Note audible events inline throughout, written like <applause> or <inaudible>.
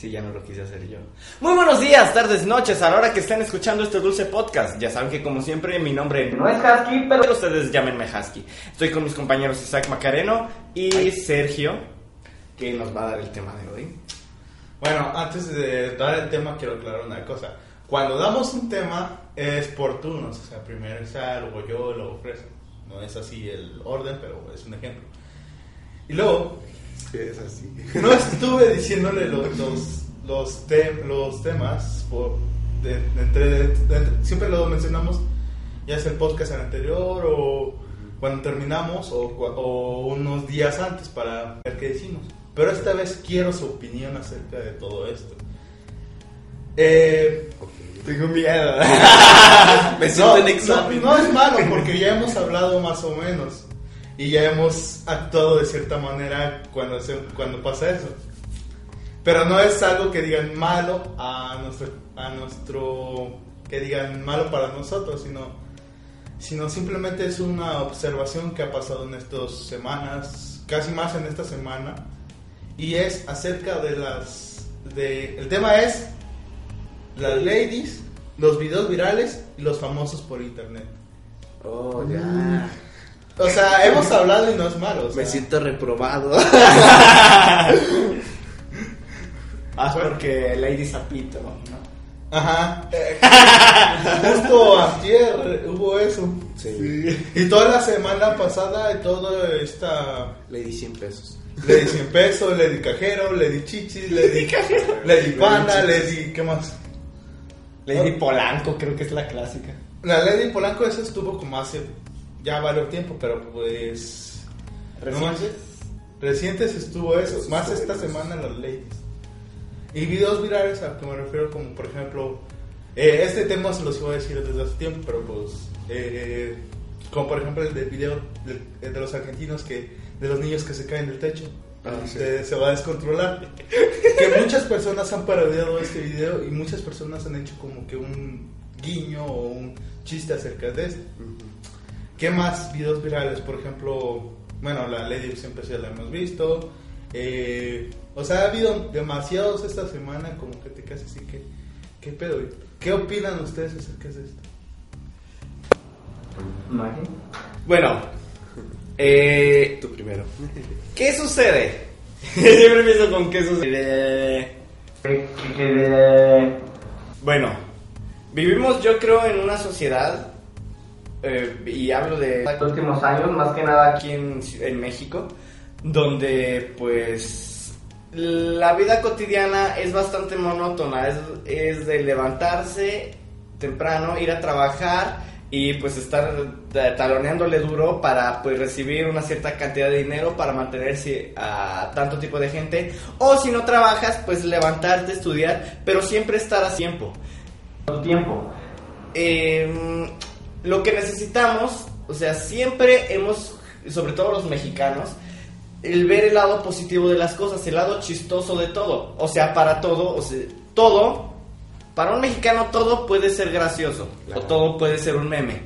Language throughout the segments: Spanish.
Sí, ya no lo quise hacer yo. Muy buenos días, tardes, noches, a la hora que estén escuchando este dulce podcast. Ya saben que como siempre mi nombre no es Husky, pero ustedes llámenme Husky. Estoy con mis compañeros Isaac Macareno y Sergio, que nos va a dar el tema de hoy. Bueno, antes de dar el tema quiero aclarar una cosa. Cuando damos un tema es por turnos, o sea, primero está, luego yo, luego Fresa. No es así el orden, pero es un ejemplo. Y luego, Es así. no estuve diciéndole los, los, los, tem- los temas, por, de- de entre, de- siempre lo mencionamos, ya sea el podcast anterior o cuando terminamos o, unos días antes para ver qué decimos. Pero esta vez quiero su opinión acerca de todo esto. Eh, Tengo miedo. <laughs> Me siento no, en examen. no, no es malo porque ya hemos hablado más o menos y ya hemos actuado de cierta manera cuando, se- cuando pasa eso. Pero no es algo que digan malo a nuestro, que digan malo para nosotros, sino, sino simplemente es una observación que ha pasado en estas semanas, casi más en esta semana, y es acerca de las, de, el tema es las ladies, los videos virales y los famosos por internet. Oh, ya. O sea, <laughs> hemos hablado y no es malo. o sea. Me siento reprobado. <laughs> Ah, porque Lady Zapito, ¿no? Ajá. Eh, <laughs> Justo ayer hubo eso. Sí. Y toda la semana pasada, y toda esta. Le di 100 pesos. Le di 100 pesos, le di cajero, le di chichis, le di, le di panda, le di. ¿Qué más? Lady Polanco, creo que es la clásica. La Lady Polanco, eso estuvo como hace ya varios tiempo, pero pues. no más. ¿Recientes? Recientes estuvo eso, Eso más estuvo esta bien. semana las ladies. Y videos virales a que me refiero como por ejemplo, eh, este tema se los iba a decir desde hace tiempo, pero pues, eh, como por ejemplo el del video de, de los argentinos que, de los niños que se caen del techo. Ah, sí. se, se va a descontrolar. <laughs> que muchas personas han parodiado este video y muchas personas han hecho como que un guiño o un chiste acerca de esto. ¿Qué más videos virales? Por ejemplo, bueno, la Lady siempre sí la hemos visto. Eh, o sea, ha habido demasiados esta semana como que te quedas así que... ¿Qué pedo? ¿Qué opinan ustedes acerca de esto? Bueno, eh, Tú primero. <laughs> ¿qué sucede? <laughs> Siempre empiezo con qué sucede. Bueno, vivimos yo creo en una sociedad, eh, y hablo de los últimos años, más que nada aquí en, en México, donde pues la vida cotidiana es bastante monótona, es, es de levantarse temprano, ir a trabajar y pues estar taloneándole duro para pues recibir una cierta cantidad de dinero para mantenerse a tanto tipo de gente o si no trabajas pues levantarte, estudiar, pero siempre estar a tiempo. Tiempo. Eh, lo que necesitamos, o sea, siempre hemos, sobre todo los mexicanos, el ver el lado positivo de las cosas, el lado chistoso de todo. O sea, para todo, o sea, todo, para un mexicano todo puede ser gracioso, Claro. o todo puede ser un meme.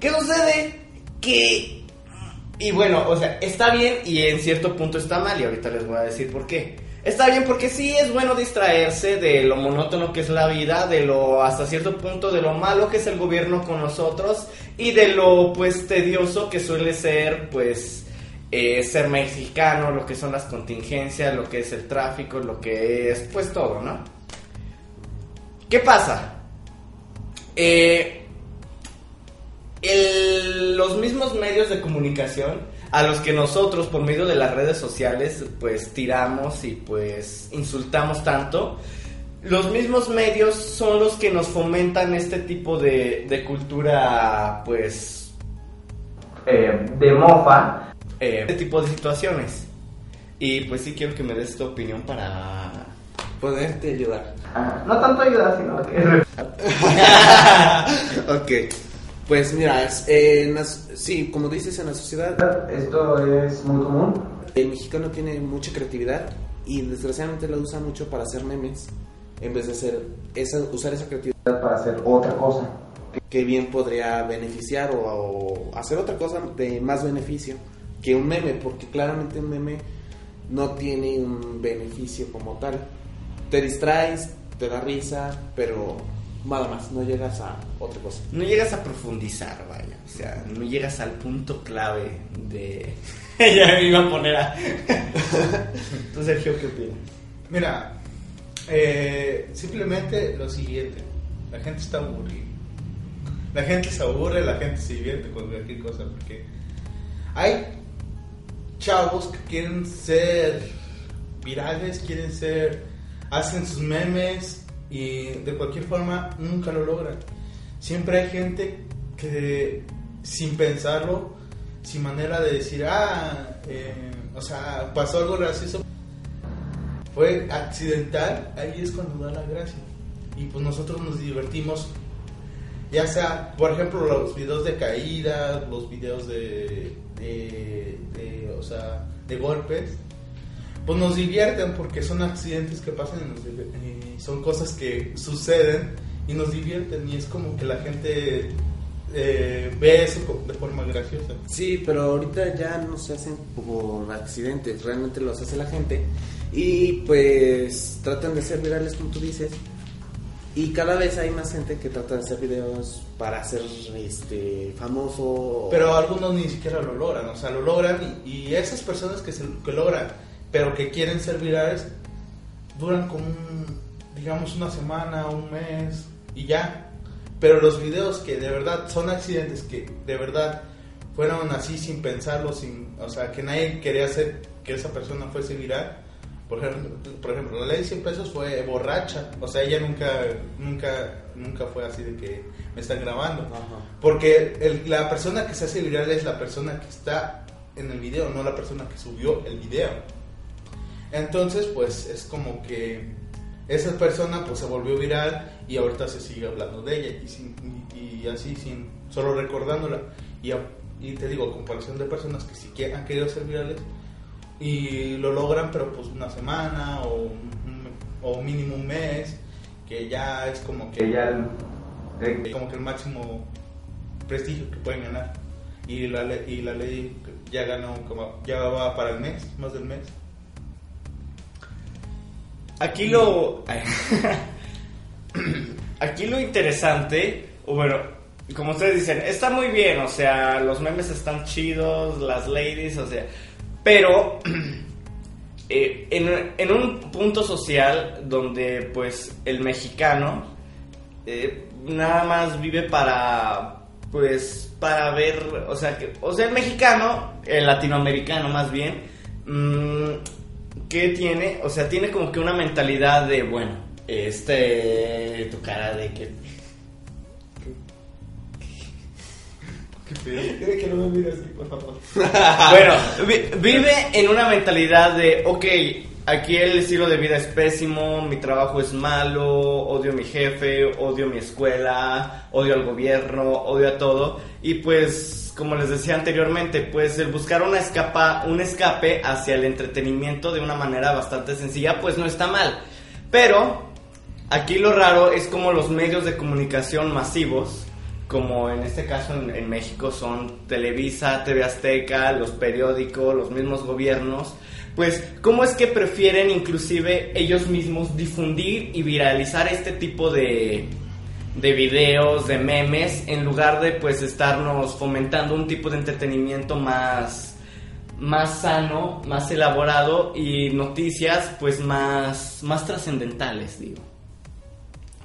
¿Qué sucede? Que, y bueno, o sea, está bien y en cierto punto está mal, y ahorita les voy a decir por qué. Está bien porque sí es bueno distraerse de lo monótono que es la vida, de lo hasta cierto punto de lo malo que es el gobierno con nosotros y de lo pues tedioso que suele ser pues eh, ser mexicano, lo que son las contingencias, lo que es el tráfico, lo que es pues todo, ¿no? ¿Qué pasa? Eh, los mismos medios de comunicación a los que nosotros por medio de las redes sociales pues tiramos y pues insultamos tanto, los mismos medios son los que nos fomentan este tipo de, de cultura pues eh, de mofa. eh, este tipo de situaciones. Y pues sí quiero que me des tu opinión para... Poderte ayudar. Ajá. No tanto ayuda, sino que... <laughs> <laughs> ok. Pues mira, es- eh, en las- sí, como dices, en la sociedad Esto es muy común. el mexicano tiene mucha creatividad y desgraciadamente la usa mucho para hacer memes en vez de hacer esa, usar esa creatividad Para hacer otra cosa. que bien podría beneficiar o, o hacer otra cosa de más beneficio que un meme, porque claramente un meme no tiene un beneficio como tal. te distraes, te da risa, pero nada más, no llegas a otra cosa. No llegas a profundizar, vaya. O sea, no llegas al punto clave de. <laughs> ya me iba a poner a. <laughs> ¿Tú, Sergio, qué opinas? Mira, eh, simplemente lo siguiente. La gente está aburrida. La gente se aburre, la gente se divierte con cualquier cosa. Porque hay chavos que quieren ser virales, quieren ser. hacen sus memes y de cualquier forma nunca lo logran. Siempre hay gente que sin pensarlo, sin manera de decir, ah, eh, o sea, pasó algo gracioso, fue accidental, ahí es cuando da la gracia. Y pues nosotros nos divertimos, ya sea, por ejemplo, los videos de caída, los videos de, de, de, o sea, de golpes, pues nos divierten porque son accidentes que pasan y, son cosas que suceden y nos divierten y es como que la gente eh, ve eso de forma graciosa. Sí, pero ahorita ya no se hacen por accidentes, realmente los hace la gente y pues tratan de ser virales como tú dices y cada vez hay más gente que trata de hacer videos para ser este famoso. Pero algunos ni siquiera lo logran, o sea, lo logran y, y esas personas que, se, que logran, pero que quieren ser virales, duran como, un, digamos, una semana, un mes y ya. Pero los videos que de verdad son accidentes, que de verdad fueron así sin pensarlo, sin, o sea, que nadie quería hacer que esa persona fuese viral. Por ejemplo, por ejemplo, la ley de 100 pesos fue borracha, o sea, ella nunca, nunca, nunca fue así de que me están grabando. Ajá. Porque el- la persona que se hace viral es la persona que está en el video, no la persona que subió el video. Entonces, pues es como que esa persona pues se volvió viral y ahorita se sigue hablando de ella y, sin- y- y así, sin solo recordándola. Y, te digo, a comparación de personas que sí que han querido ser virales y lo logran, pero pues una semana o, mínimo un mes, que ya es como que Que ya el- eh, como que el máximo prestigio que pueden ganar. Y la, le- y la ley ya ganó, como, ya va para el mes, más del mes. Aquí lo. <laughs> Aquí lo interesante, o bueno, como ustedes dicen, está muy bien, o sea, los memes están chidos, las ladies, o sea, pero <clears throat> eh, en, en un punto social donde pues el mexicano eh, nada más vive para pues para ver o sea que o sea el mexicano el latinoamericano más bien mm, que tiene o sea tiene como que una mentalidad de bueno este tu cara de que que no me mires así, por favor. <laughs> bueno, vi- vive en una mentalidad de, ok, aquí el estilo de vida es pésimo, mi trabajo es malo, odio a mi jefe, odio mi escuela, odio al gobierno, odio a todo. Y pues, como les decía anteriormente, pues el buscar una escapa, un escape hacia el entretenimiento de una manera bastante sencilla, pues no está mal. Pero, aquí lo raro es como los medios de comunicación masivos, como en este caso en, en México son Televisa, TV Azteca, los periódicos, los mismos gobiernos, pues cómo es que prefieren inclusive ellos mismos difundir y viralizar este tipo de, de videos, de memes, en lugar de pues estarnos fomentando un tipo de entretenimiento más más sano, más elaborado y noticias pues más más trascendentales, digo.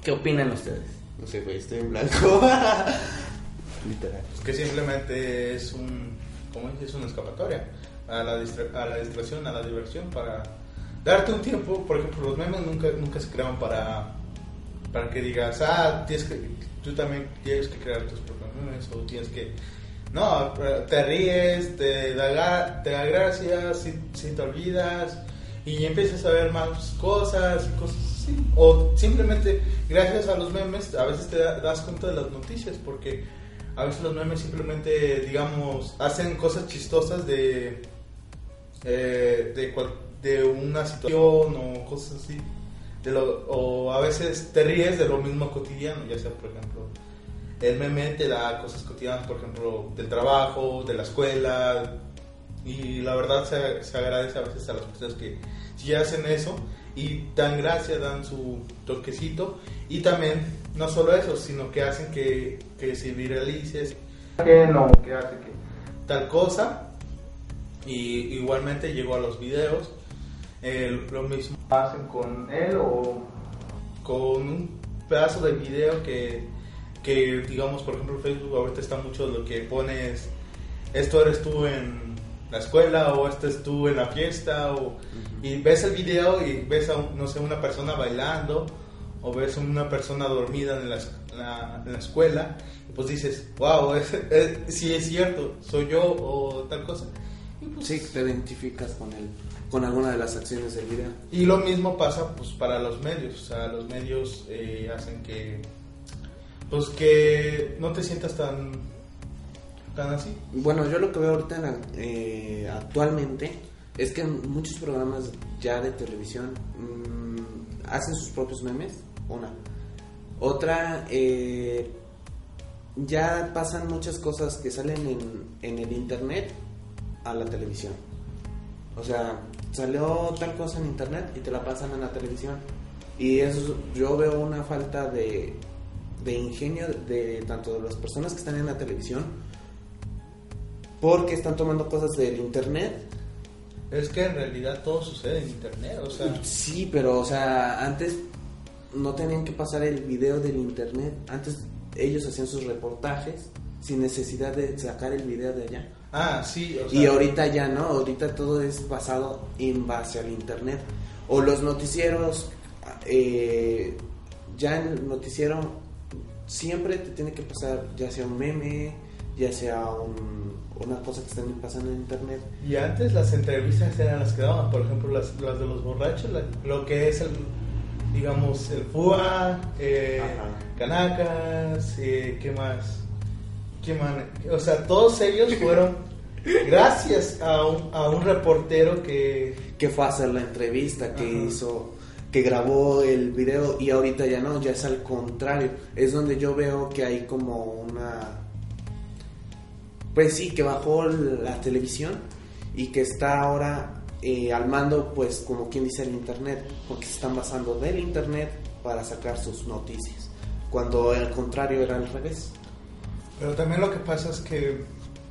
¿Qué opinan ustedes? No sé, güey, estoy en blanco. <laughs> Literal. Pues que simplemente es un, ¿cómo dices? Es una escapatoria a la, a la distracción, a la diversión, para darte un tiempo. Por ejemplo, los memes nunca, nunca se crearon para, para que digas, ah, tienes que, tú también tienes que crear tus propios memes o tienes que... No, te ríes, te da, te da gracia, si, si te olvidas y empiezas a ver más cosas y cosas así. O simplemente, gracias a los memes, a veces te da- das cuenta de las noticias porque a veces los memes simplemente, digamos, hacen cosas chistosas de, eh, de, cual- de una situación o cosas así. De lo- o a veces te ríes de lo mismo cotidiano, ya sea, por ejemplo, el meme te da cosas cotidianas, por ejemplo, del trabajo, de la escuela. Y la verdad se, se agradece a veces a las personas que sí hacen eso y dan gracia, dan su toquecito y también no solo eso, sino que hacen que, que se viralice, que no, que hace que tal cosa y igualmente llegó a los videos, eh, lo mismo hacen con él o con un pedazo de video que, que digamos por ejemplo Facebook ahorita está mucho lo que pones esto eres tú en la escuela o este es tú en la fiesta o, y ves el video y ves a no sé una persona bailando o ves a una persona dormida en la, en la, escuela y pues dices wow es, si es cierto soy yo o tal cosa sí te identificas con él con alguna de las acciones del video y lo mismo pasa pues para los medios o sea los medios eh, hacen que pues que no te sientas tan tan así? Bueno, yo lo que veo ahorita eh, actualmente es que muchos programas ya de televisión mm, hacen sus propios memes, una. Otra, eh, ya pasan muchas cosas que salen en, en el internet a la televisión. O sea, salió tal cosa en internet y te la pasan en la televisión. Y eso yo veo una falta de, de ingenio de tanto de las personas que están en la televisión porque están tomando cosas del internet. Es que en realidad todo sucede en internet, o sea. Sí, pero, o sea, antes no tenían que pasar el video del internet. Antes ellos hacían sus reportajes sin necesidad de sacar el video de allá. Ah, sí. O sea, y ahorita ya no, ahorita todo es basado en base al internet. O los noticieros, eh, ya en el noticiero siempre te tiene que pasar ya sea un meme, ya sea un, una cosa que están pasando en internet. Y antes las entrevistas eran las que daban, por ejemplo, las, las de los borrachos, lo que es el, digamos, el FUA, eh, Canacas, eh, ¿qué más? O sea, todos ellos fueron gracias a un, a un reportero que... Que fue a hacer la entrevista, que hizo que grabó el video y ahorita ya no, ya es al contrario. Es donde yo veo que hay como una pues sí, que bajó la televisión y que está ahora eh, al mando, pues como quien dice el Internet, porque se están basando del Internet para sacar sus noticias, cuando al contrario era al revés. Pero también lo que pasa es que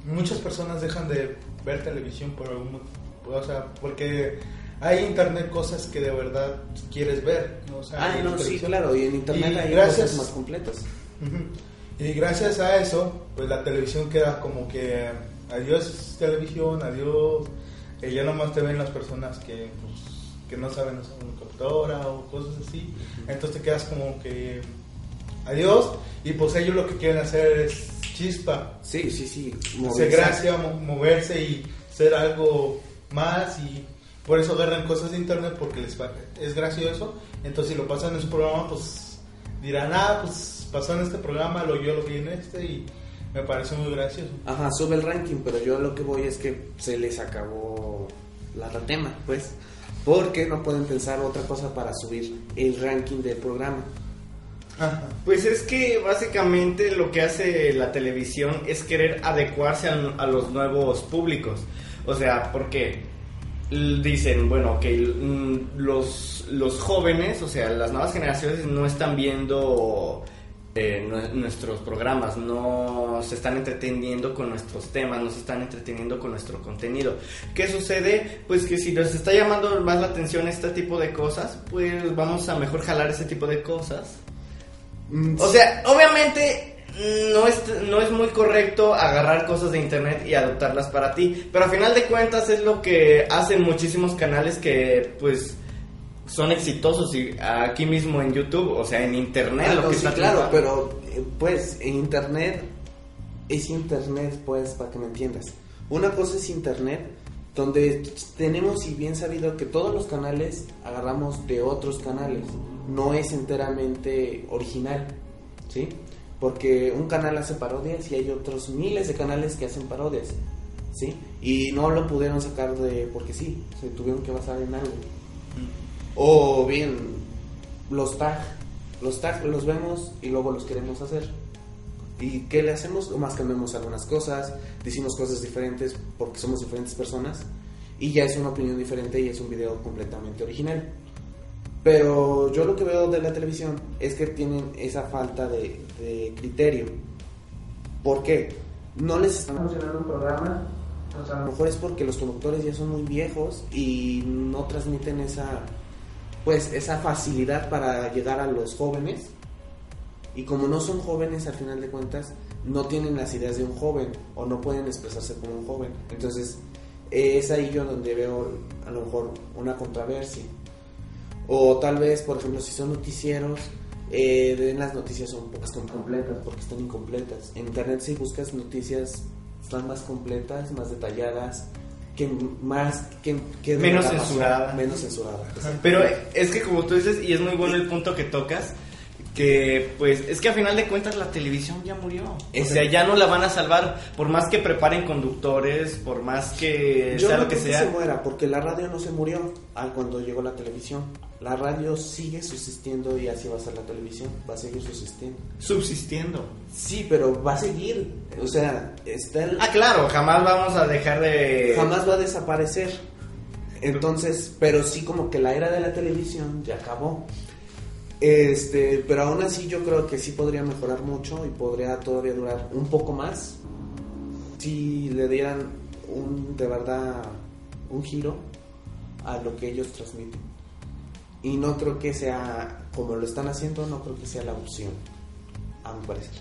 muchas personas dejan de ver televisión por algún o sea, porque hay internet cosas que de verdad quieres ver, ¿no? ah, no, sí, claro, y en internet hay cosas más completas. Y gracias a eso, pues la televisión queda como que adiós televisión, adiós. Eh, ya nomás te ven las personas que, pues, que no saben usar una computadora o cosas así. Entonces te quedas como que adiós. Y pues ellos lo que quieren hacer es chispa. Sí, sí, sí. Moverse. gracia, moverse y ser algo más. Y por eso agarran cosas de internet porque les es gracioso. Entonces si lo pasan en su programa, pues dirán, ah, pues pasó en este programa, lo yo lo vi en este y me parece muy gracioso. Ajá, sube el ranking, pero yo lo que voy es que se les acabó la tema, pues, porque no pueden pensar otra cosa para subir el ranking del programa. Pues es que básicamente lo que hace la televisión es querer adecuarse a, a los nuevos públicos. O sea, porque dicen, bueno, que mm, los, los jóvenes, o sea, las nuevas generaciones no están viendo eh, nuestros programas, no se están entreteniendo con nuestros temas, no se están entreteniendo con nuestro contenido. ¿Qué sucede? Pues que si nos está llamando más la atención este tipo de cosas, pues vamos a mejor jalar ese tipo de cosas. Mm, o sea, obviamente no es, no es muy correcto agarrar cosas de internet y adoptarlas para ti, pero a final de cuentas es lo que hacen muchísimos canales que pues son exitosos y aquí mismo en YouTube, o sea, en internet. lo que está claro, pero eh, pues en internet es internet, pues, para que me entiendas. Una cosa es internet, donde tenemos y bien sabido que todos los canales agarramos de otros canales, no es enteramente original, ¿sí? Porque un canal hace parodias y hay otros miles de canales que hacen parodias, ¿sí? Y no lo pudieron sacar de porque sí, se tuvieron que basar en algo. O bien, los tags. Los tags los vemos y luego los queremos hacer. ¿Y qué le hacemos? Más cambiamos algunas cosas, decimos cosas diferentes porque somos diferentes personas y ya es una opinión diferente y es un video completamente original. Pero yo lo que veo de la televisión es que tienen esa falta de, criterio. ¿Por qué? No les están funcionando un programa. O sea, a lo mejor es porque los conductores ya son muy viejos y no transmiten esa pues esa facilidad para llegar a los jóvenes. Y como no son jóvenes al final de cuentas, no tienen las ideas de un joven o no pueden expresarse como un joven. Entonces, es ahí yo donde veo a lo mejor una controversia. O tal vez, por ejemplo, si son noticieros, eh, las noticias son pocas completas porque están incompletas. En internet si buscas noticias están más completas, más detalladas, que más que, que Menos censurada. menos censurada. Pero es que como tú dices, y es muy bueno el punto que tocas, que pues es que a final de cuentas la televisión ya murió. O sea, ya no la van a salvar, por más que preparen conductores, por más que Yo sea no lo que sea. se muera, porque la radio no se murió al cuando llegó la televisión. La radio sigue subsistiendo y así va a ser la televisión, va a seguir subsistiendo. Subsistiendo. Sí, pero va a seguir, o sea, está el- Ah, claro, jamás vamos a dejar de... jamás va a desaparecer. Entonces, pero sí como que la era de la televisión ya acabó. Este, pero aún así yo creo que sí podría mejorar mucho y podría todavía durar un poco más si le dieran un de verdad un giro a lo que ellos transmiten. Y no creo que sea como lo están haciendo, no creo que sea la opción, a mi parecer.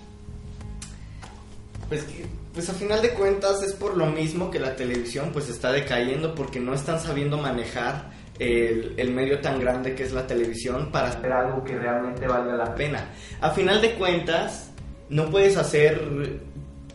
Pues, que- pues a final de cuentas es por lo mismo que la televisión pues está decayendo porque no están sabiendo manejar el, medio tan grande que es la televisión para hacer algo que realmente valga la pena. A final de cuentas no puedes hacer,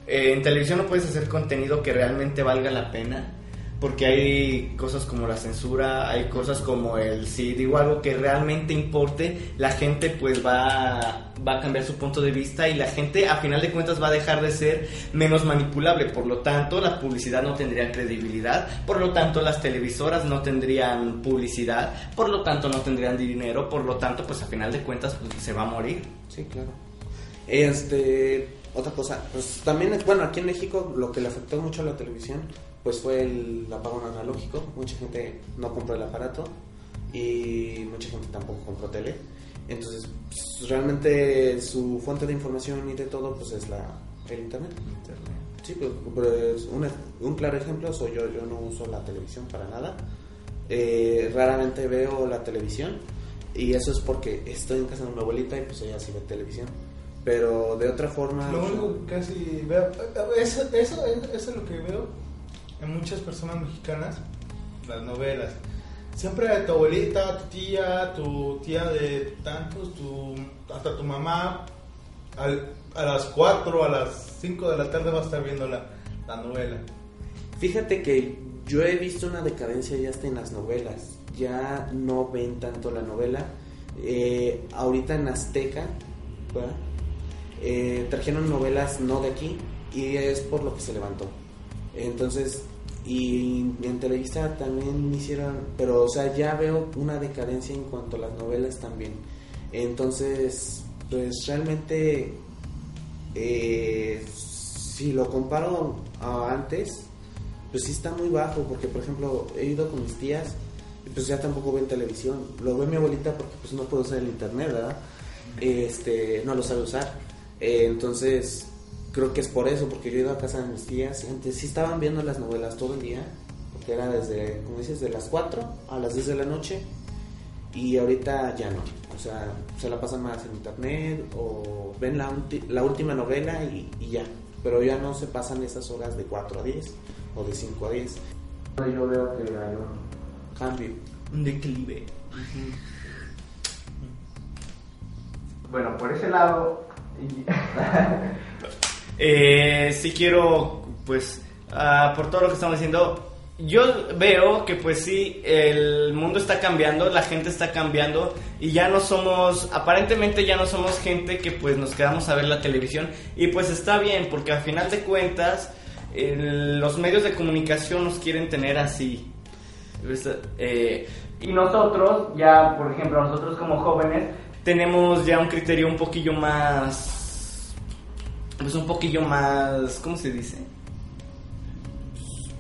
eh, en televisión no puedes hacer contenido que realmente valga la pena porque hay cosas como la censura, hay cosas como el si digo algo que realmente importe, la gente pues va, va a cambiar su punto de vista y la gente a final de cuentas va a dejar de ser menos manipulable, por lo tanto la publicidad no tendría credibilidad, por lo tanto las televisoras no tendrían publicidad, por lo tanto no tendrían dinero, por lo tanto pues a final de cuentas pues, se va a morir. Sí, claro. Este, otra cosa, pues también, bueno, aquí en México lo que le afectó mucho a la televisión, pues fue el apagón analógico. Mucha gente no compró el aparato y mucha gente tampoco compró tele. Entonces, pues, realmente su fuente de información y de todo, pues es la, el internet. Sí, pues, pues, un, un claro ejemplo soy yo, yo no uso la televisión para nada. Eh, raramente veo la televisión y eso es porque estoy en casa de mi abuelita y pues ella sí ve televisión. Pero de otra forma... Lo sea, único que casi veo, eso, eso, eso es lo que veo en muchas personas mexicanas, las novelas. Siempre tu abuelita, tu tía, tu tía de tantos, tu, hasta tu mamá, a las 4, a las 5 de la tarde va a estar viendo la, la novela. Fíjate que yo he visto una decadencia ya hasta en las novelas. Ya no ven tanto la novela. Eh, ahorita en Azteca. Eh, trajeron novelas no de aquí y es por lo que se levantó. Entonces, y en Televisa también hicieron, pero o sea, ya veo una decadencia en cuanto a las novelas también. Entonces, pues realmente, eh, si lo comparo a antes, pues sí está muy bajo, porque por ejemplo, he ido con mis tías y pues ya tampoco ven televisión. Lo ve mi abuelita porque pues no puede usar el internet, ¿verdad? Este, no lo sabe usar. Eh, entonces, creo que es por eso, porque yo he ido a casa de mis tías y antes sí estaban viendo las novelas todo el día, porque era desde, como dices, de las 4 a las 10 de la noche y ahorita ya no. O sea, se la pasan más en internet o ven la, ulti- la última novela y, y ya. Pero ya no se pasan esas horas de 4 a 10 o de 5 a 10. Yo veo que hay un cambio. Un declive. Bueno, por ese lado, <laughs> Eh, sí quiero, pues, ah, por todo lo que estamos diciendo, yo veo que pues sí, el mundo está cambiando, la gente está cambiando y ya no somos, aparentemente ya no somos gente que pues nos quedamos a ver la televisión y pues está bien porque al final de cuentas los medios de comunicación nos quieren tener así. Eh, y nosotros, ya por ejemplo, nosotros como jóvenes, tenemos ya un criterio un poquillo más pues un poquillo más, ¿cómo se dice?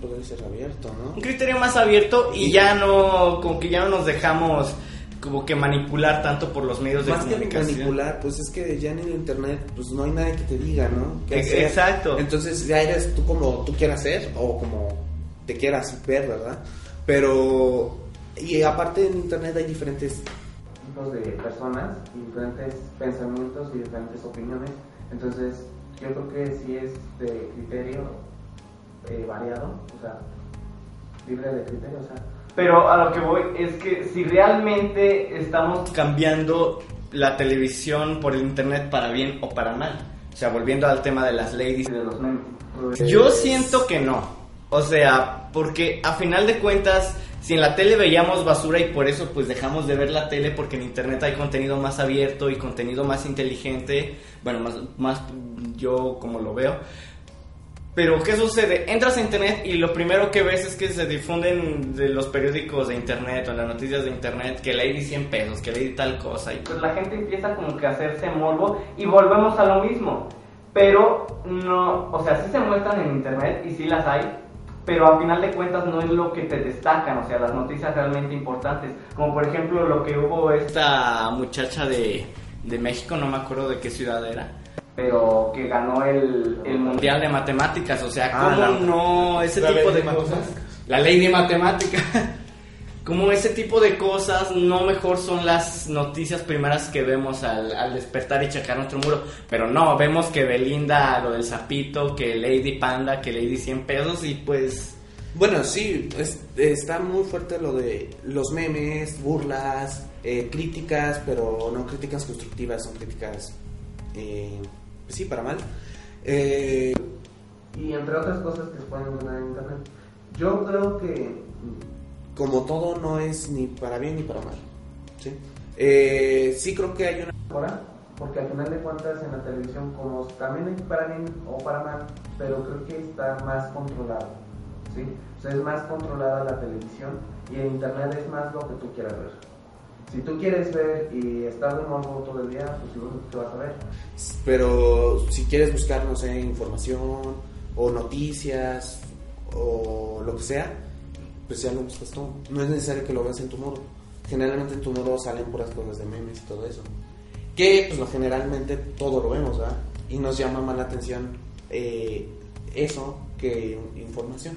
Puede ser abierto, ¿no? Un criterio más abierto y ya no, como que ya no nos dejamos como que manipular tanto por los medios de Más que comunicación. manipular, pues es que ya en el internet, pues no hay nadie que te diga, ¿no? ¿Qué Ex- hacer? exacto. Entonces ya eres tú como tú quieras ser o como te quieras ver, ¿verdad? Pero, y aparte en internet hay diferentes tipos de personas, diferentes pensamientos y diferentes opiniones. Entonces, yo creo que sí es de criterio eh, variado, o sea, libre de criterio, o sea. Pero a lo que voy es que si realmente estamos cambiando la televisión por el internet para bien o para mal, o sea, volviendo al tema de las ladies y de los memes. Yo siento que no. O sea, porque a final de cuentas, si en la tele veíamos basura y por eso pues dejamos de ver la tele porque en internet hay contenido más abierto y contenido más inteligente, bueno, más, más yo como lo veo. Pero ¿qué sucede? Entras a internet y lo primero que ves es que se difunden de los periódicos de internet o las noticias de internet que lady 100 pesos, que lady tal cosa y Pues la gente empieza como que a hacerse morbo y volvemos a lo mismo. Pero no, o sea, sí se muestran en internet y sí las hay, pero a final de cuentas no es lo que te destacan, o sea, las noticias realmente importantes. Como por ejemplo lo que hubo es, esta muchacha de, de México, no me acuerdo de qué ciudad era. Pero que ganó el, el mundial. de matemáticas, o sea, Ah, ¿cómo la- no ese tipo de de cosas? La ley de matemáticas. <laughs> Como ese tipo de cosas no mejor son las noticias primeras que vemos al, al despertar y checar nuestro muro. Pero no, vemos que Belinda, lo del sapito, que Lady Panda, que Lady 100 pesos y pues... Bueno, sí, es- está muy fuerte lo de los memes, burlas, eh, críticas, pero no críticas constructivas, son críticas, eh, sí, para mal. Eh, Y entre otras cosas que se pueden encontrar en internet. Yo creo que como todo no es ni para bien ni para mal. Sí, Eh, sí creo que hay una... ahora, porque al final de cuentas en la televisión, como también hay para bien o para mal, pero creo que está más controlado, ¿sí? O sea, es más controlada la televisión y en internet es más lo que tú quieras ver. Si tú quieres ver y estar de morbo todo el día, pues lo que vas a ver. Pero si quieres buscar, no sé, información o noticias o lo que sea, pues ya lo buscas tú. No es necesario que lo veas en tu muro. Generalmente en tu muro salen puras cosas de memes y todo eso. Que pues generalmente todo lo vemos, ¿verdad? Y nos llama más la atención eh, eso que información.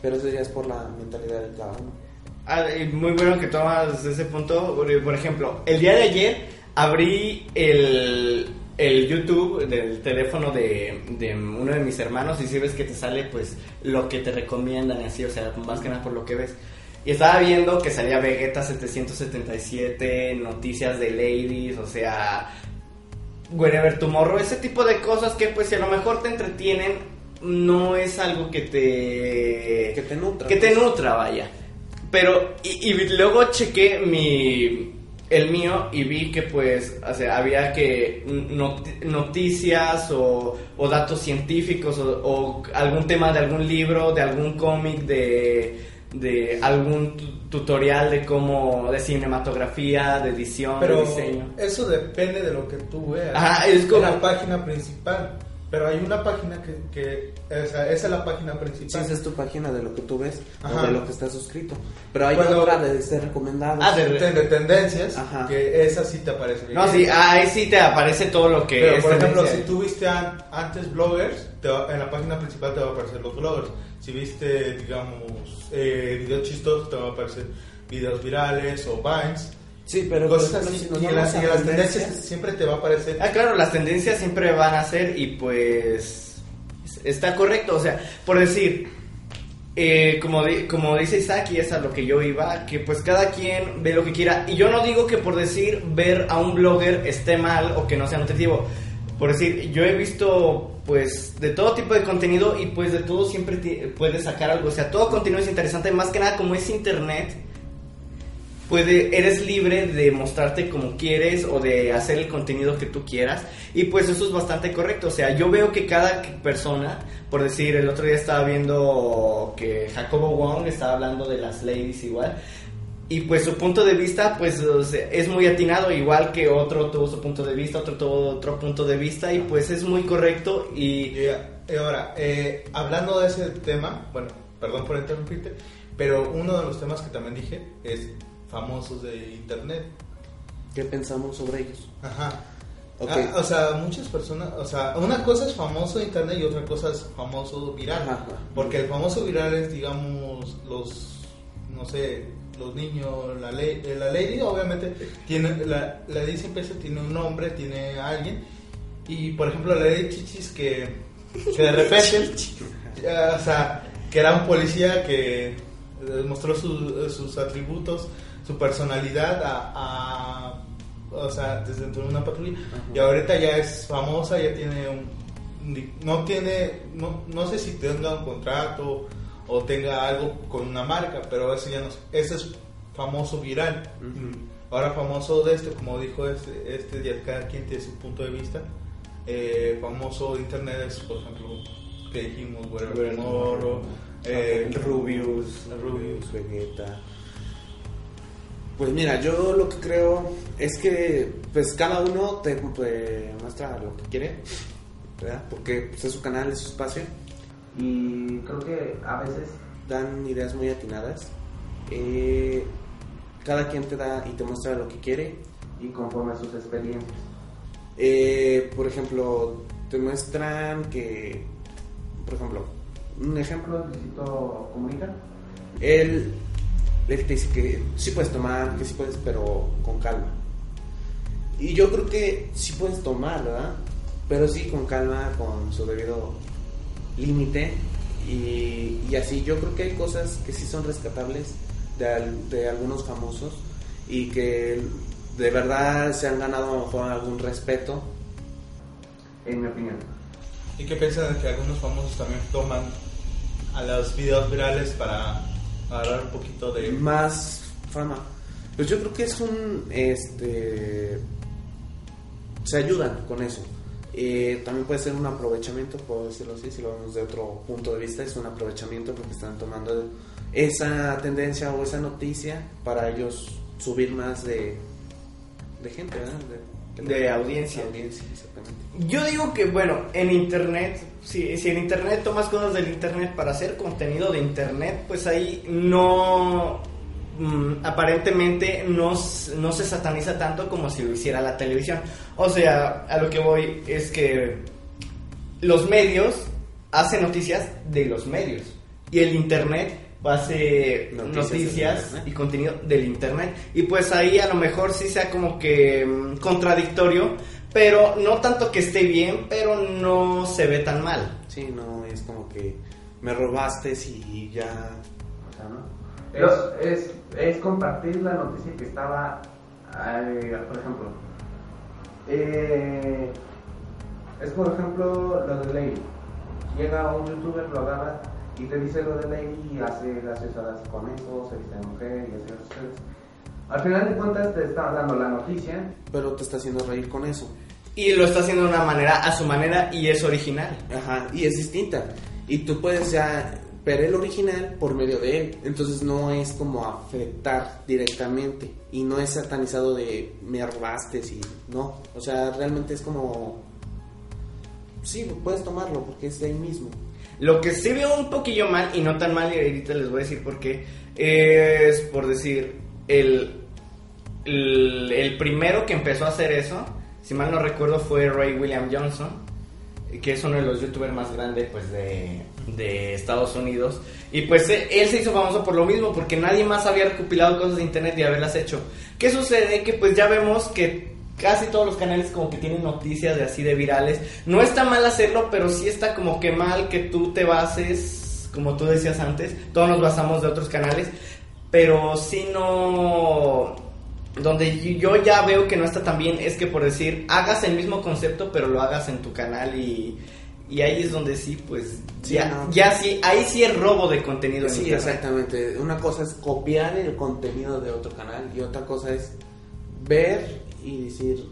Pero eso ya es por la mentalidad de cada uno. Ah, muy bueno que tomas ese punto. Por por ejemplo, el día de ayer abrí el, el YouTube del teléfono de, de uno de mis hermanos y si ves que te sale pues lo que te recomiendan y así, o sea, más que nada por lo que ves. Y estaba viendo que salía Vegeta 777, noticias de ladies, o sea, Wherever Tomorrow, ese tipo de cosas que pues si a lo mejor te entretienen, no es algo que te... Que te nutra. Que te pues. nutra, vaya. Pero, y, y luego chequé mi, el mío y vi que pues, o sea, había que not- noticias o, o datos científicos o, o algún tema de algún libro, de algún cómic, de, de algún tu- tutorial de cómo, de cinematografía, de edición, Pero de diseño. eso depende de lo que tú veas. Ajá, es como- la página principal. Pero hay una página que, que esa es la página Sí, principal. esa es tu página de lo que tú ves Ajá. o de lo que estás suscrito. Pero hay Cuando- otra de ser recomendado. Ah, de- de, de tendencias, Ajá. que esa sí te aparece. bien. No, sí, ahí sí te aparece todo lo que Pero es por ejemplo, tendencia. si tú viste an- antes bloggers, te va- en la página principal te va a aparecer los bloggers. Si viste, digamos, eh, videos chistosos, te va a aparecer videos virales o vines. Sí, pero Cosas si y las, y las tendencias- siempre te va a aparecer. Ah, claro, las tendencias siempre van a ser y pues está correcto, o sea, por decir, eh, como, di- como dice Isaac y es a lo que yo iba, que pues cada quien ve lo que quiera y yo no digo que por decir ver a un blogger esté mal o que no sea nutritivo, por decir, yo he visto pues de todo tipo de contenido y pues de todo siempre puedes sacar algo, o sea, todo contenido es interesante, más que nada como es internet, puede, eres libre de mostrarte como quieres o de hacer el contenido que tú quieras. Y pues eso es bastante correcto, o sea, yo veo que cada persona, por decir, el otro día estaba viendo que Jacobo Wong estaba hablando de las ladies igual. Y pues su punto de vista pues es muy atinado, igual que otro tuvo su punto de vista, otro tuvo otro punto de vista y pues es muy correcto y... Y ahora, eh, hablando de ese tema, bueno, perdón por interrumpirte, pero uno de los temas que también dije es famosos de internet. ¿Qué pensamos sobre ellos? Ajá. Ok. Ah, o sea, muchas personas, o sea, una cosa es famoso de internet y otra cosa es famoso viral. Ajá, ajá. Porque el famoso viral es, digamos, los, no sé, los niños, la ley, eh, la lady obviamente tiene, la, la lady siempre tiene un nombre, tiene a alguien. Y por ejemplo, la lady Chichis que, que de repente, eh, <laughs> o sea, que era un policía que demostró su- sus atributos, su personalidad a, a- o sea, desde dentro de una patrulla. Y ahorita ya es famosa, ya tiene un, no tiene, no, no sé si tenga un contrato o tenga algo con una marca, pero eso ya no, es- ese es famoso viral. Ahora famoso de este, como dijo este, este ya cada quien tiene su punto de vista. Eh, famoso de internet es, por ejemplo, que dijimos, Whatever Tomorrow, eh, Rubius. Rubius. Vegeta. Pues mira, yo lo que creo es que pues cada uno te pues, muestra lo que quiere, ¿verdad? Porque pues, es su canal, es su espacio, Y creo que a veces dan ideas muy atinadas. Eh, cada quien te da y te muestra lo que quiere. y conforme a sus experiencias. Eh, por ejemplo, te muestran que, por ejemplo, un ejemplo, Ejemplo, Luisito Comunica. él, él te dice que sí puedes tomar, que sí puedes, pero con calma. Y yo creo que sí puedes tomar, ¿verdad? Pero sí con calma, con su debido límite. Y, así, yo creo que hay cosas que sí son rescatables de, de algunos famosos y que de verdad se han ganado a lo mejor algún respeto. En mi opinión. ¿Y qué piensan de que algunos famosos también toman a los videos virales para agarrar un poquito de... más fama. Pues yo creo que es un, este, se ayudan con eso. Eh, también puede ser un aprovechamiento, puedo decirlo así, si lo vemos de otro punto de vista, es un aprovechamiento porque están tomando esa tendencia o esa noticia para ellos subir más de, de gente, ¿verdad? Audiencia. audiencia, exactamente. Yo digo que, bueno, en internet, si, si en internet tomas cosas del internet para hacer contenido de internet, pues ahí no. mm, aparentemente no, no se sataniza tanto como si lo hiciera la televisión. O sea, a lo que voy es que los medios hacen noticias de los medios y el internet hace Noticias noticias, y contenido del internet y pues ahí a lo mejor sí sea como que mm, contradictorio pero no tanto que esté bien pero no se ve tan mal Sí, no es como que me robaste y ya. O sea, ¿no? Pero es, es compartir la noticia que estaba, eh, por ejemplo, eh, es por ejemplo lo de Lady. Llega un youtuber, lo agarra y te dice lo de Lady y hace graciosadas con eso, se viste de mujer y hace graciosadas. Al final de cuentas te está dando la noticia Pero te está haciendo reír con eso. y lo está haciendo de una manera a su manera y es original Ajá, y es distinta. Y tú puedes ya ver el original por medio de él. Entonces no es como afectar directamente. Y no es satanizado de me robaste y no. O sea, realmente es como. Sí, puedes tomarlo porque es de ahí mismo. Lo que sí veo un poquillo mal, y no tan mal, y ahorita les voy a decir por qué, es por decir, el, el, primero que empezó a hacer eso, si mal no recuerdo, fue Ray William Johnson, que es uno de los youtubers más grandes pues, de, de Estados Unidos. Y pues eh, él se hizo famoso por lo mismo, porque nadie más había recopilado cosas de internet y haberlas hecho. ¿Qué sucede? Que pues ya vemos que casi todos los canales como que tienen noticias de así de virales. No está mal hacerlo, pero sí está como que mal que tú te bases, como tú decías antes, todos nos basamos de otros canales, pero si no... Donde yo ya veo que no está tan bien es que por decir, hagas el mismo concepto, pero lo hagas en tu canal y, y ahí es donde sí, pues, Sí, ya, no. ya sí, ahí sí es robo de contenido en Sí, internet. exactamente. Una cosa es copiar el contenido de otro canal y otra cosa es ver y decir,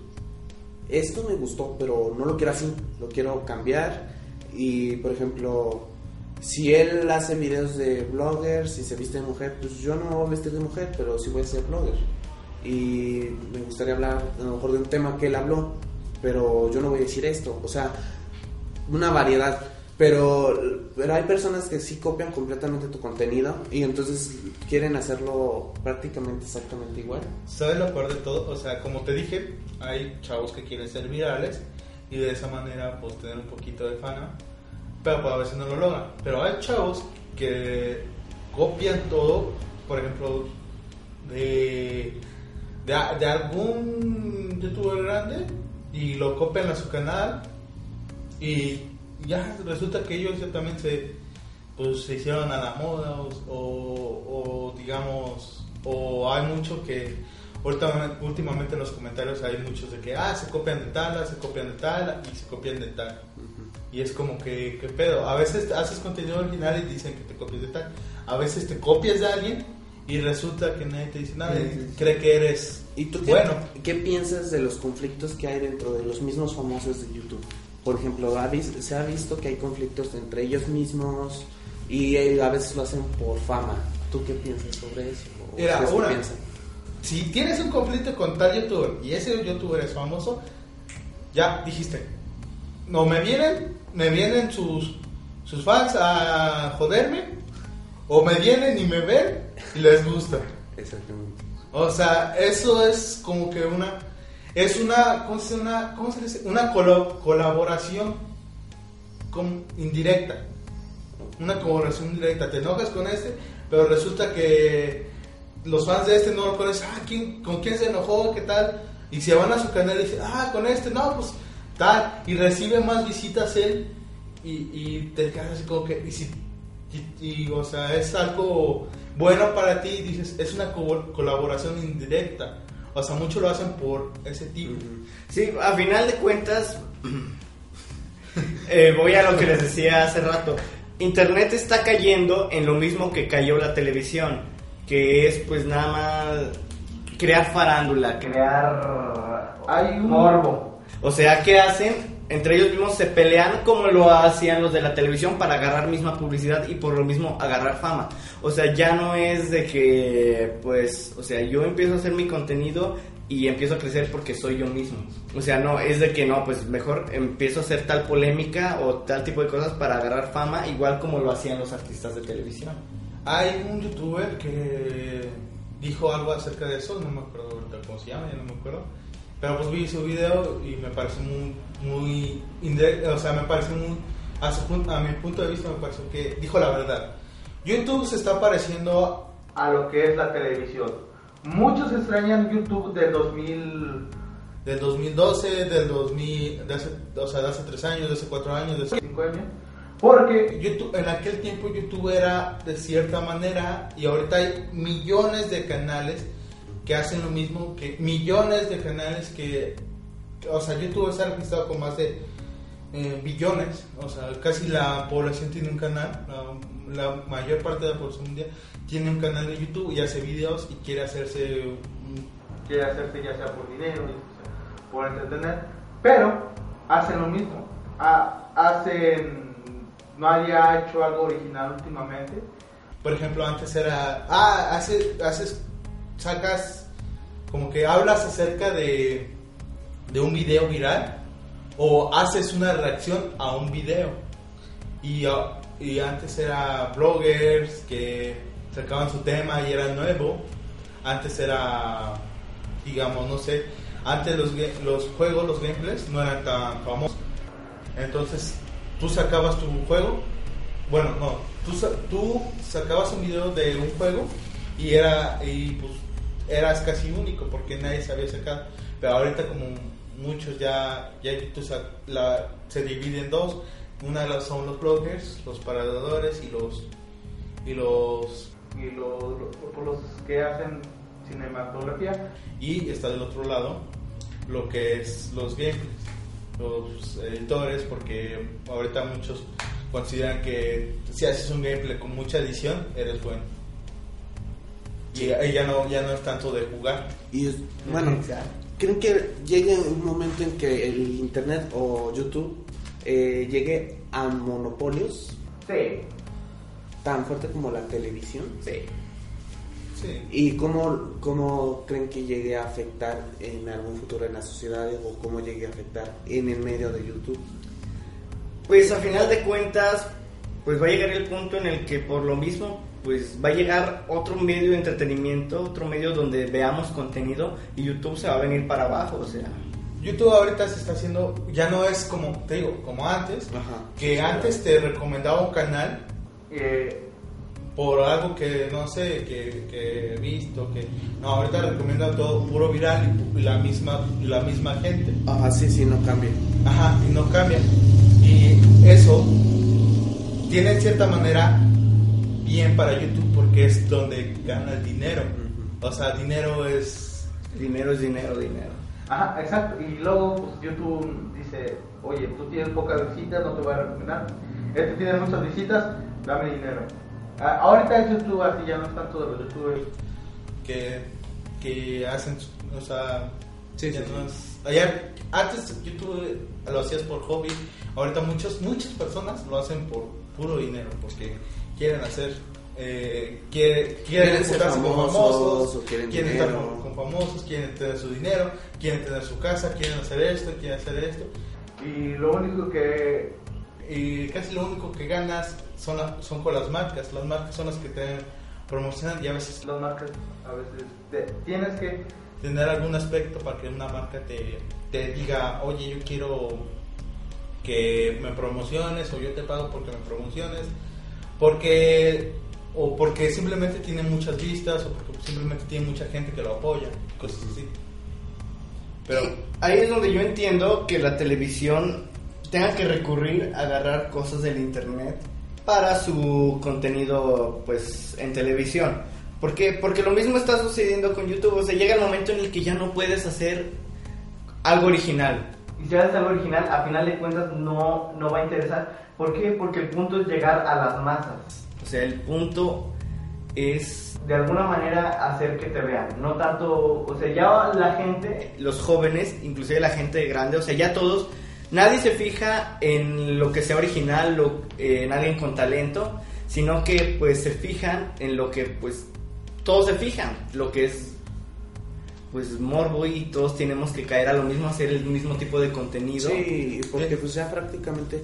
esto me gustó, pero no lo quiero así, lo quiero cambiar. Y, por ejemplo, si él hace videos de blogger, si se viste de mujer, pues yo no me voy a vestir de mujer, pero sí voy a ser blogger. Y me gustaría hablar a lo mejor de un tema que él habló, pero yo no voy a decir esto. O sea, una variedad. Pero, pero hay personas que sí copian completamente tu contenido y entonces quieren hacerlo prácticamente exactamente igual. ¿Sabes lo peor de todo? O sea, como te dije, hay chavos que quieren ser virales y de esa manera pues tener un poquito de fama, pero pues, a veces no lo logran. Pero hay chavos que copian todo, por ejemplo, de, de, de algún youtuber grande y lo copian a su canal y ya resulta que ellos también se, pues, se hicieron a la moda o, o- o, digamos, o hay mucho que últimamente, últimamente en los comentarios hay muchos de que, ah, se copian de tal, se copian de tal y se copian de tal. Y es como que, ¿qué pedo? A veces haces contenido original y dicen que te copias de tal. A veces te copias de alguien y resulta que nadie te dice nada y cree que eres ¿Y tú qué, bueno. qué piensas de los conflictos que hay dentro de los mismos famosos de YouTube? Por ejemplo, ¿ha se ha visto que hay conflictos entre ellos mismos y eh, a veces lo hacen por fama. ¿Tú qué piensas sobre eso? ¿O Mira, una, si tienes un conflicto con tal youtuber y ese youtuber es famoso, ya dijiste, no me vienen, me vienen sus, sus fans a joderme, o me vienen y me ven y les gusta. Exactamente. O sea, eso es como que una, es una, ¿cómo se, una, ¿cómo se dice? Una colo- colaboración con- indirecta. Una colaboración indirecta. Te enojas con este, pero resulta que los fans de este no lo conocen. Ah, ¿quién, ¿con quién se enojó? ¿Qué tal? Y se van a su canal y dicen, ah, con este, no, pues tal. Y recibe más visitas él y, y te quedas así como que, y si y, y, o sea, es algo bueno para ti, dices, es una co- colaboración indirecta. O sea, muchos lo hacen por ese tipo. Sí, a final de cuentas, eh, voy a lo que les decía hace rato. Internet está cayendo en lo mismo que cayó la televisión, que es pues nada más crear farándula, crear Hay un morbo. O sea, ¿qué hacen? Entre ellos mismos se pelean como lo hacían los de la televisión para agarrar misma publicidad y por lo mismo agarrar fama. O sea, ya no es de que, pues, o sea, yo empiezo a hacer mi contenido y empiezo a crecer porque soy yo mismo. O sea, no, es de que no, pues mejor empiezo a hacer tal polémica o tal tipo de cosas para agarrar fama, igual como lo hacían los artistas de televisión. Hay un youtuber que dijo algo acerca de eso, no me acuerdo cómo se llama, ya no me acuerdo. Pero pues vi su video y me pareció muy, muy, o sea, me pareció muy, a, su pun- a mi punto de vista me pareció que dijo la verdad. YouTube se está pareciendo a lo que es la televisión. Muchos extrañan YouTube del 2000 del 2012, del 2000, de hace, o sea, de hace tres años, de hace cuatro años, de hace 5 años. Porque YouTube, en aquel tiempo YouTube era de cierta manera y ahorita hay millones de canales que hacen lo mismo, que millones de canales que, o sea, YouTube está registrado con más de eh, billones, o sea, casi la población tiene un canal, la, la mayor parte de la población mundial tiene un canal de YouTube y hace videos y quiere hacerse quiere hacerse ya sea por dinero, por entretener, pero hacen lo mismo. Ha- hacen, nadie ha hecho algo original últimamente. Por ejemplo, antes era, ah, haces, haces, sacas, como que hablas acerca de, de un video viral o haces una reacción a un video. Y, ah, y antes era bloggers que sacaban su tema y era nuevo. Antes era, digamos, no sé, antes los, los juegos, los gameplays no eran tan famosos. Entonces, tú sacabas tu juego bueno, no, tú, tú sacabas un video de un juego y era y pues eras casi único porque nadie se había sacado. Pero ahorita como muchos ya ya la, se divide en dos, una de las son los bloggers, los paradores y los y los Y los, los, los que hacen cinematografía, y está del otro lado lo que es los gameplays, los editores, porque ahorita muchos consideran que si haces un gameplay con mucha edición, eres bueno. Y ya no, ya no es tanto de jugar. Y es- bueno, ¿creen que llegue un momento en que el internet o YouTube eh, llegue a monopolios sí, tan fuerte como la televisión? Sí. Sí. ¿Y cómo, cómo creen que llegue a afectar en algún futuro en la sociedad o cómo llegue a afectar en el medio de YouTube? pues a final de cuentas, pues va a llegar el punto en el que por lo mismo, pues va a llegar otro medio de entretenimiento, otro medio donde veamos contenido y YouTube se va a venir para abajo, o sea. YouTube ahorita se está haciendo, ya no es como, te digo, como antes, Ajá. que antes te recomendaba un canal Eh, por algo que no sé, que, que he visto, que no, ahorita recomienda todo puro viral y la misma, la misma gente. Ajá, sí, sí, no cambia. Ajá, y no cambia. Y eso tiene en cierta manera bien para YouTube porque es donde gana el dinero. O sea, dinero es... Dinero es dinero, dinero. Ajá, exacto. Y luego pues, YouTube dice, oye, tú tienes pocas visitas, no te voy a recomendar. Este tiene muchas visitas, dame dinero. Ah, ahorita es YouTube así, ya no es tanto de los youtubers. que, que hacen, o sea, Sí, ya sí, no es- allá, antes YouTube lo hacías por hobby, ahorita muchos, muchas personas lo hacen por puro dinero, porque quieren hacer, eh, quiere- quieren, Quieren ser con famosos, famosos, o quieren quieren estar con famosos, quieren tener su dinero, quieren tener su casa, quieren hacer esto, quieren hacer esto, Y lo único que y casi lo único que ganas son, la- son con las marcas, las marcas son las que te promocionan y a veces las marcas a veces te- tienes que tener algún aspecto para que una marca te, te diga, oye, yo quiero que me promociones o yo te pago porque me promociones, porque o porque simplemente tiene muchas vistas o porque simplemente tiene mucha gente que lo apoya, cosas así. Pero ahí es donde yo entiendo que la televisión tenga que recurrir a agarrar cosas del internet para su contenido pues en televisión. ¿Por qué? Porque lo mismo está sucediendo con YouTube. O sea, llega el momento en el que ya no puedes hacer algo original. y si haces algo original, a final de cuentas no, no va a interesar. ¿Por qué? Porque el punto es llegar a las masas. O sea, el punto es De alguna manera hacer que te vean. No tanto, o sea, ya la gente, los jóvenes, inclusive la gente grande, o sea, ya todos, nadie se fija en lo que sea original, lo- eh, en alguien con talento, sino que pues se fijan en lo que pues todos se fijan, lo que es pues morbo y todos tenemos que caer a lo mismo, hacer el mismo tipo de contenido. Sí, porque pues ya prácticamente,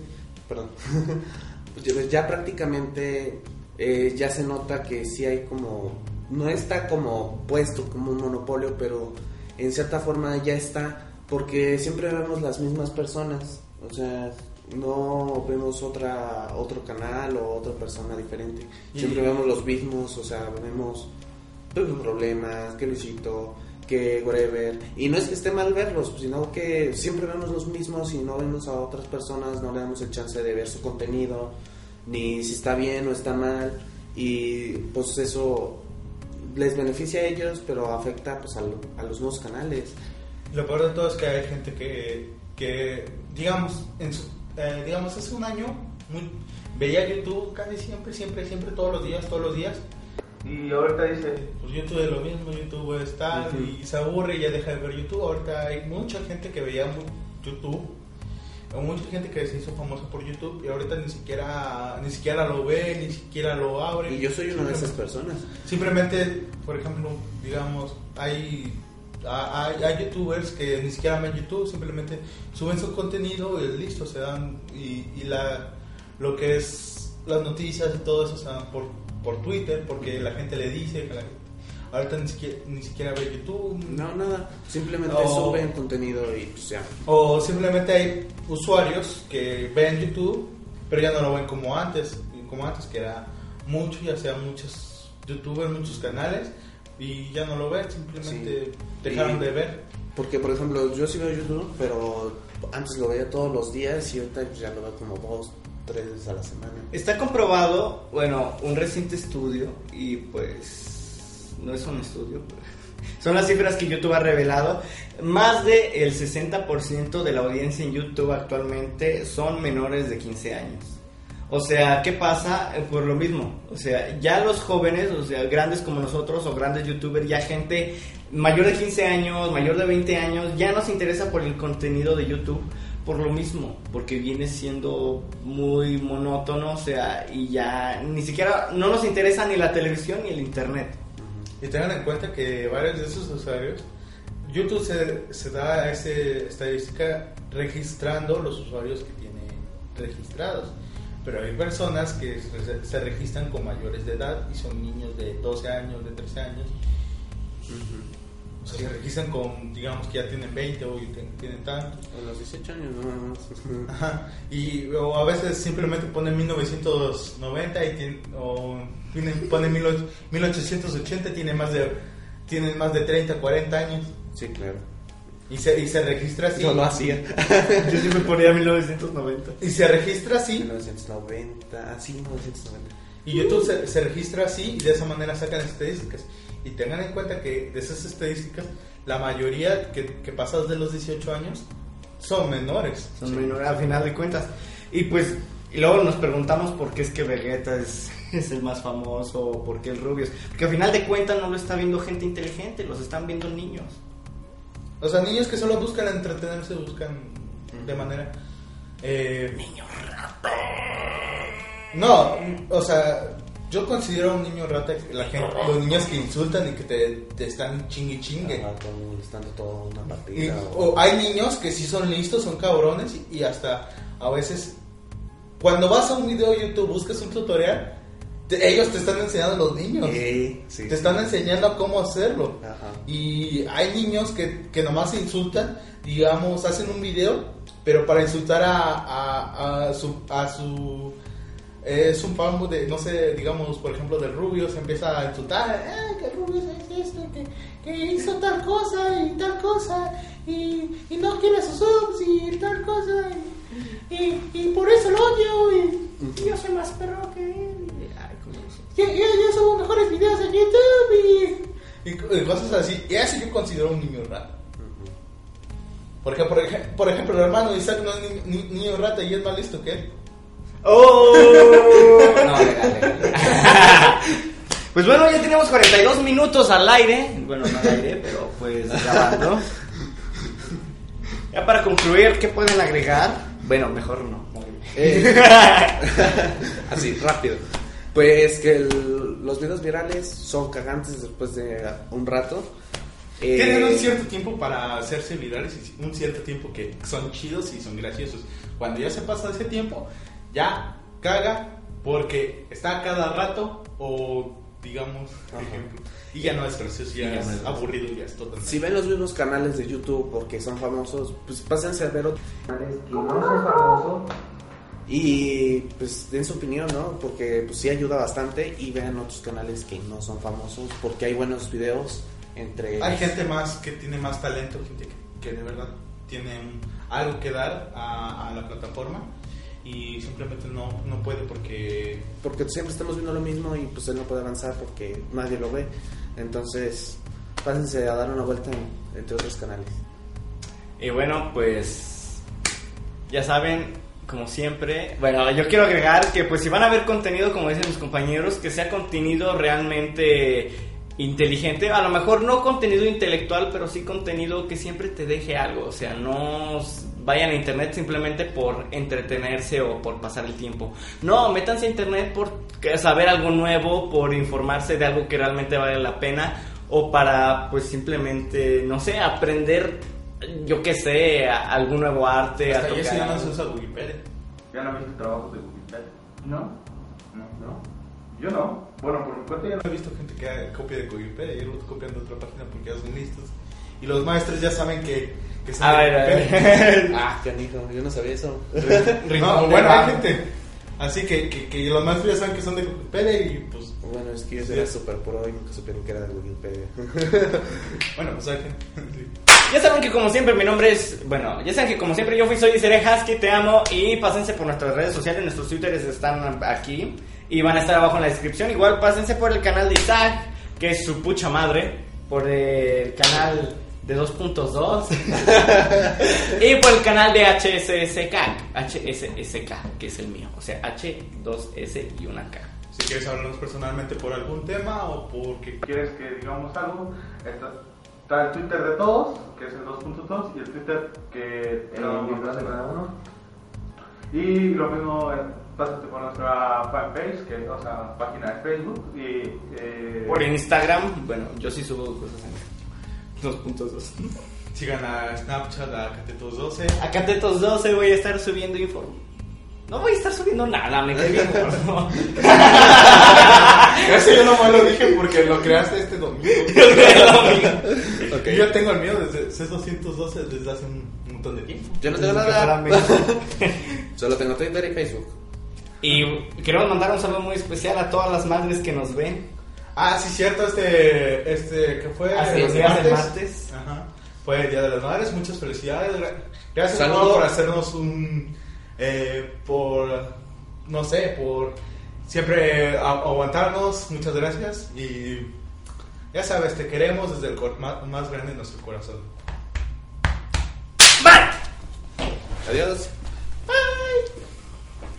perdón, <laughs> Pues ya- prácticamente eh, ya se nota que sí hay como, no está como puesto como un monopolio, pero en cierta forma ya está, porque siempre vemos las mismas personas, o sea, no vemos otra otro canal o otra persona diferente, Y- siempre vemos los mismos, o sea, vemos problemas, que Luisito, que whatever. Y no es que esté mal verlos, sino que siempre vemos los mismos y no vemos a otras personas, no le damos el chance de ver su contenido, ni si está bien o está mal. Y pues eso les beneficia a ellos, pero afecta pues a, lo- a los nuevos canales. Lo peor de todo es que hay gente que, que digamos, en su, eh, digamos, hace un año muy- veía YouTube casi siempre, siempre, siempre, todos los días, todos los días. Y ahorita dice, Pues YouTube es lo mismo, YouTube es tal, Ujú. y se aburre y ya deja de ver YouTube. Ahorita hay mucha gente que veía YouTube, o mucha gente que se hizo famosa por YouTube y ahorita ni siquiera, ni siquiera lo ve, ni siquiera lo abre. Y yo soy una de esas personas. Simplemente, por ejemplo, digamos, hay, hay, hay youtubers que ni siquiera ven YouTube, simplemente suben su contenido y listo, se dan, y, y la, lo que es las noticias y todo eso se dan por, por Twitter, porque la gente le dice que la gente, ahorita ni siquiera, ni siquiera ve YouTube. No, nada, simplemente O- suben contenido y pues ya. O simplemente hay usuarios que ven YouTube, pero ya no lo ven como antes, como antes que era mucho, ya sea muchos youtubers, muchos canales, y ya no lo ven, simplemente Sí. dejaron Y- de ver. Porque, por ejemplo, yo sí veo YouTube, pero antes lo veía todos los días y ahorita ya lo veo como dos, tres veces a la semana. Está comprobado, bueno, un reciente estudio, y pues no es un estudio, pero <laughs> son las cifras que YouTube ha revelado. Más del el 60% de la audiencia en YouTube actualmente son menores de 15 años. O sea, ¿qué pasa? Eh, Por lo mismo. O sea, ya los jóvenes, o sea, grandes como nosotros o grandes youtubers, ya gente mayor de 15 años, mayor de 20 años, ya nos interesa por el contenido de YouTube por lo mismo, porque viene siendo muy monótono, o sea, y ya ni siquiera, no nos interesa ni la televisión ni el internet. Y tengan en cuenta que varios de esos usuarios, YouTube se, se da esa estadística registrando los usuarios que tiene registrados. Pero hay personas que se, se registran con mayores de edad y son niños de 12 años, de 13 años. O sea, se registran con, digamos que ya tienen 20 o tienen, tienen tanto. A los 18 años, nada más. <laughs> Ajá. Y o a veces simplemente ponen 1990 y tienen, o tienen- ponen 18- 1880 tiene más de tienen más de 30, 40 años Sí, claro. y se, y se registra así. <laughs> Yo lo hacía. Yo sí me ponía 1990. Y se registra así 1990, ah, sí, 1990. y YouTube se, se registra así y de esa manera sacan estadísticas. Y tengan en cuenta que de esas estadísticas la mayoría que, que pasas de los 18 años son menores. Son menores al final de cuentas. Y pues, y luego nos preguntamos por qué es que Vegeta es, <laughs> es el más famoso, o por qué el Rubius. Porque al final de cuentas no lo está viendo gente inteligente, los están viendo niños. O sea, niños que solo buscan entretenerse, buscan de manera... Eh, No, o sea, yo considero a un niño rata la gente, los niños que insultan y que te, te están chingue chingue. Ajá, toda una Y- partida. o- o hay niños que sí son listos, son cabrones y, y hasta a veces cuando vas a un video de YouTube, buscas un tutorial, te- ellos te están enseñando a los niños. Eh, sí. Te están enseñando cómo hacerlo. Ajá. Y hay niños que, que nomás se insultan, digamos, hacen un video, pero para insultar a, a, a su... A su es un fan de, no sé, digamos, por ejemplo, del Rubio, se empieza a insultar, "Ah, que el Rubio es esto, que, que hizo tal cosa y tal cosa, y, y no quiere sus subs y tal cosa, y, y, y por eso lo odio, y, Y yo soy más perro que él. Yo, yo, yo subo mejores videos en YouTube y, y co- y cosas así. Y eso yo considero un niño rata. Por ejemplo, por, ej- por ejemplo, el hermano Isaac no es ni- ni- niño rata y es más listo que él. ¡Oh! No, legal, legal. Pues bueno, ya tenemos 42 minutos al aire. Bueno, no al aire, pero pues grabando. Ya para concluir, ¿qué pueden agregar? Bueno, mejor no. Eh, <laughs> así, rápido. Pues que el- los videos virales son cagantes después de un rato. Eh, Tienen un cierto tiempo para hacerse virales y un cierto tiempo que son chidos y son graciosos. Cuando ya se pasa ese tiempo, ya caga porque está cada rato o digamos, por ejemplo, y ya no es gracioso, ya, Y ya es aburrido, ya es totalmente. Si ven los mismos canales de YouTube porque son famosos, pues pásense a ver otro. canales que no son famosos Y pues den su opinión, ¿no? Porque pues sí ayuda bastante y vean otros canales que no son famosos porque hay buenos videos entre... Hay gente más que tiene más talento, gente que, que de verdad tiene algo que dar a, a la plataforma y simplemente no, no puede porque Porque siempre estamos viendo lo mismo y pues él no puede avanzar porque nadie lo ve. Entonces, pásense a dar una vuelta en- entre otros canales. Y bueno, pues ya saben, como siempre, bueno, yo quiero agregar que pues si van a ver contenido, como dicen mis compañeros, que sea contenido realmente inteligente, a lo mejor no contenido intelectual, pero sí contenido que siempre te deje algo, o sea, no vayan a internet simplemente por entretenerse o por pasar el tiempo. No, métanse a internet por saber algo nuevo, por informarse de algo que realmente vale la pena o para pues simplemente, no sé, aprender yo qué sé, a- algún nuevo arte, a hasta ya tocar se no algo. se usa Wikipedia. ¿Ya no viste trabajos de Wikipedia? ¿No? No, no. Yo no. Bueno, por mi cuenta ya no. He visto gente que copia de Wikipedia y luego copian de otra página porque ya son listos. Y los maestros ya saben que, que son A de ver, a ver. <laughs> Ah, canijo, yo no sabía eso. <laughs> No, bueno, hay gente. Así que, que, que los maestros ya saben que son de Wikipedia y pues. Bueno, es que yo Sí. era super pro y nunca supieron que era de Wikipedia. <laughs> Bueno, pues hay gente. Ya saben que como siempre mi nombre es, bueno, ya saben que como siempre yo fui soy Seré Husky, te amo y pásense por nuestras redes sociales, nuestros twitters están aquí y van a estar abajo en la descripción. Igual pásense por el canal de Isaac, que es su pucha madre, por el canal de 2.2 <laughs> y por el canal de HSSK, HSSK, que es el mío, o sea, H, 2S y una K. Si quieres hablarnos personalmente por algún tema o porque. ¿Quieres que digamos algo? Está, está el Twitter de todos, que es el 2.2, y el Twitter que El uno individual de cada uno. Y lo mismo, eh, pásate por nuestra fanpage, que o sea, página de Facebook. Y, eh, Por Instagram, bueno, yo sí subo cosas en 2.2. Sigan a Snapchat, a Catetos12. A Catetos 12 voy a estar subiendo informe. No voy a estar subiendo nada, me cae bien gordo. <laughs> <laughs> Eso yo nomás lo dije porque lo creaste este domingo. <laughs> Yo tengo el mío desde C212 desde hace un montón de tiempo. Yo no tengo nada. Solo tengo Twitter y Facebook. Y queremos mandar un saludo muy especial a todas las madres que nos ven. Ah, sí, cierto, este, este, que fue es, el días del martes. Ajá. Fue el Día de las Madres, muchas felicidades. gra- Gracias Saludo. Por hacernos un, eh, por, no sé, por siempre a- aguantarnos, muchas gracias. Y ya sabes, te queremos desde el cor- más, más grande de nuestro corazón. Adiós.